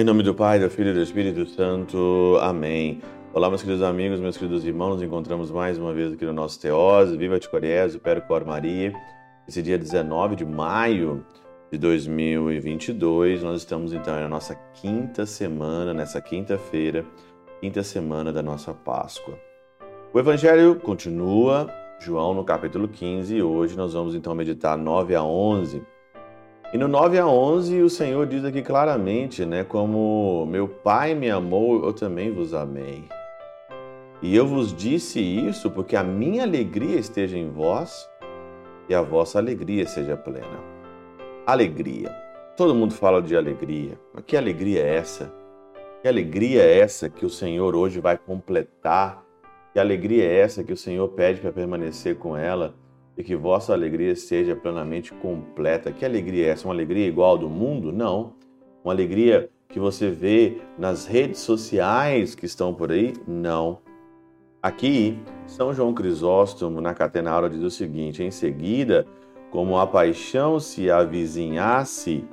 Em nome do Pai, do Filho e do Espírito Santo. Amém. Olá, meus queridos amigos, meus queridos irmãos. Nos encontramos mais uma vez aqui no nosso Teose. Viva de Coriés, Percor Maria. Esse dia 19 de maio de 2022, nós estamos então na nossa quinta semana, nessa quinta-feira, quinta semana da nossa Páscoa. O Evangelho continua, João no capítulo 15, e hoje nós vamos então meditar 9 a 11 e no 9 a 11, o Senhor diz aqui claramente, né, como meu Pai me amou, eu também vos amei. E eu vos disse isso porque a minha alegria esteja em vós e a vossa alegria seja plena. Alegria. Todo mundo fala de alegria. Mas que alegria é essa? Que alegria é essa que o Senhor hoje vai completar? Que alegria é essa que o Senhor pede para permanecer com ela? E que vossa alegria seja plenamente completa. Que alegria é essa? Uma alegria igual do mundo? Não. Uma alegria que você vê nas redes sociais que estão por aí? Não. Aqui, São João Crisóstomo, na Catena Aura, diz o seguinte: em seguida, como a paixão se avizinhasse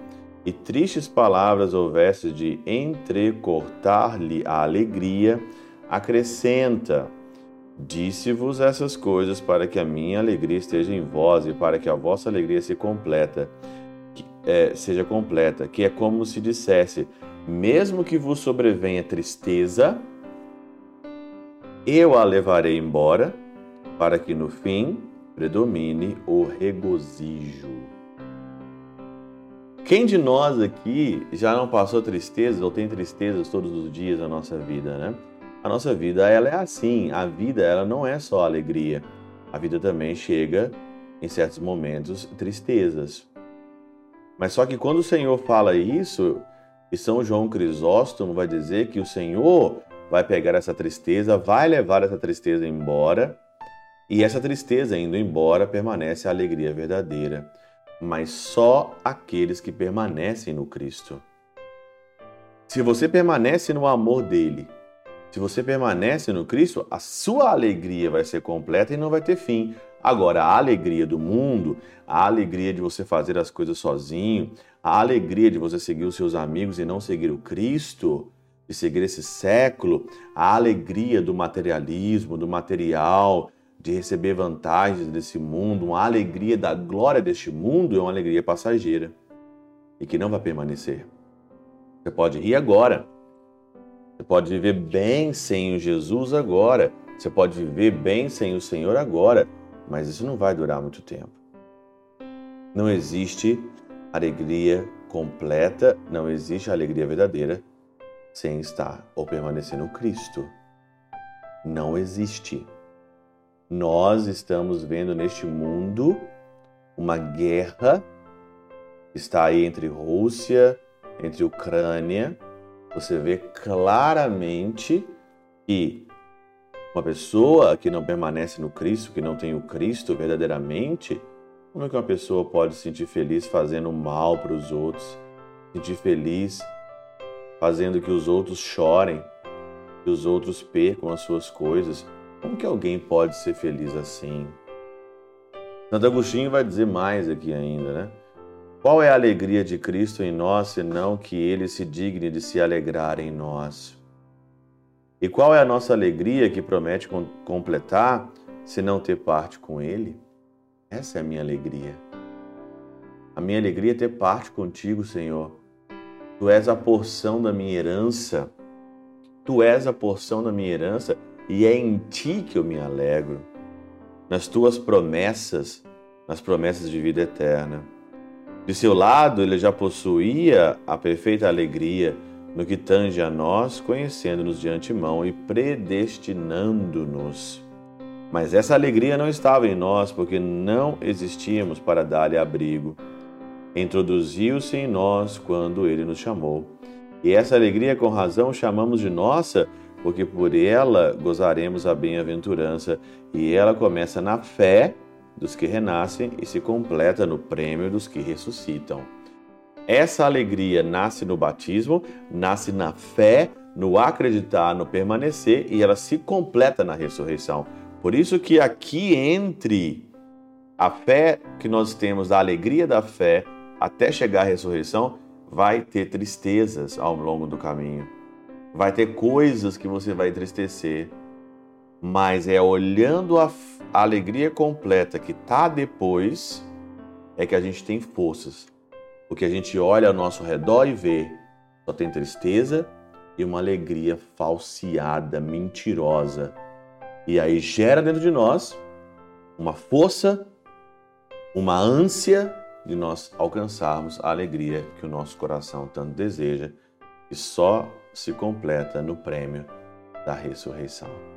e tristes palavras houvesse de entrecortar-lhe a alegria, acrescenta Disse-vos essas coisas para que a minha alegria esteja em vós e para que a vossa alegria se completa, que, é, seja completa, que é como se dissesse: mesmo que vos sobrevenha tristeza, eu a levarei embora, para que no fim predomine o regozijo. Quem de nós aqui já não passou tristezas ou tem tristezas todos os dias da nossa vida, né? A nossa vida ela é assim. A vida ela não é só alegria. A vida também chega em certos momentos tristezas. Mas só que quando o Senhor fala isso, e São João Crisóstomo vai dizer que o Senhor vai pegar essa tristeza, vai levar essa tristeza embora, e essa tristeza indo embora permanece a alegria verdadeira. Mas só aqueles que permanecem no Cristo. Se você permanece no amor dele, se você permanece no Cristo, a sua alegria vai ser completa e não vai ter fim. Agora, a alegria do mundo, a alegria de você fazer as coisas sozinho, a alegria de você seguir os seus amigos e não seguir o Cristo, de seguir esse século, a alegria do materialismo, do material, de receber vantagens desse mundo, uma alegria da glória deste mundo é uma alegria passageira e que não vai permanecer. Você pode rir agora, você pode viver bem sem o Jesus agora. Você pode viver bem sem o Senhor agora, mas isso não vai durar muito tempo. Não existe alegria completa, não existe alegria verdadeira sem estar ou permanecer no Cristo. Não existe. Nós estamos vendo neste mundo uma guerra está aí entre Rússia, entre Ucrânia, você vê claramente que uma pessoa que não permanece no Cristo, que não tem o Cristo verdadeiramente, como é que uma pessoa pode se sentir feliz fazendo mal para os outros, sentir feliz fazendo que os outros chorem, que os outros percam as suas coisas? Como que alguém pode ser feliz assim? Santo Agostinho vai dizer mais aqui ainda, né? Qual é a alegria de Cristo em nós, senão que ele se digne de se alegrar em nós? E qual é a nossa alegria que promete completar, se não ter parte com ele? Essa é a minha alegria. A minha alegria é ter parte contigo, Senhor. Tu és a porção da minha herança. Tu és a porção da minha herança e é em ti que eu me alegro. Nas tuas promessas, nas promessas de vida eterna. De seu lado, ele já possuía a perfeita alegria no que tange a nós, conhecendo-nos de antemão e predestinando-nos. Mas essa alegria não estava em nós, porque não existíamos para dar-lhe abrigo. Introduziu-se em nós quando ele nos chamou. E essa alegria, com razão, chamamos de nossa, porque por ela gozaremos a bem-aventurança, e ela começa na fé dos que renascem e se completa no prêmio dos que ressuscitam. Essa alegria nasce no batismo, nasce na fé, no acreditar, no permanecer e ela se completa na ressurreição. Por isso que aqui entre a fé que nós temos, a alegria da fé, até chegar à ressurreição, vai ter tristezas ao longo do caminho. Vai ter coisas que você vai entristecer, mas é olhando a, alegria completa que tá depois é que a gente tem forças. Porque a gente olha ao nosso redor e vê só tem tristeza e uma alegria falseada, mentirosa. E aí gera dentro de nós uma força, uma ânsia de nós alcançarmos a alegria que o nosso coração tanto deseja e só se completa no prêmio da ressurreição.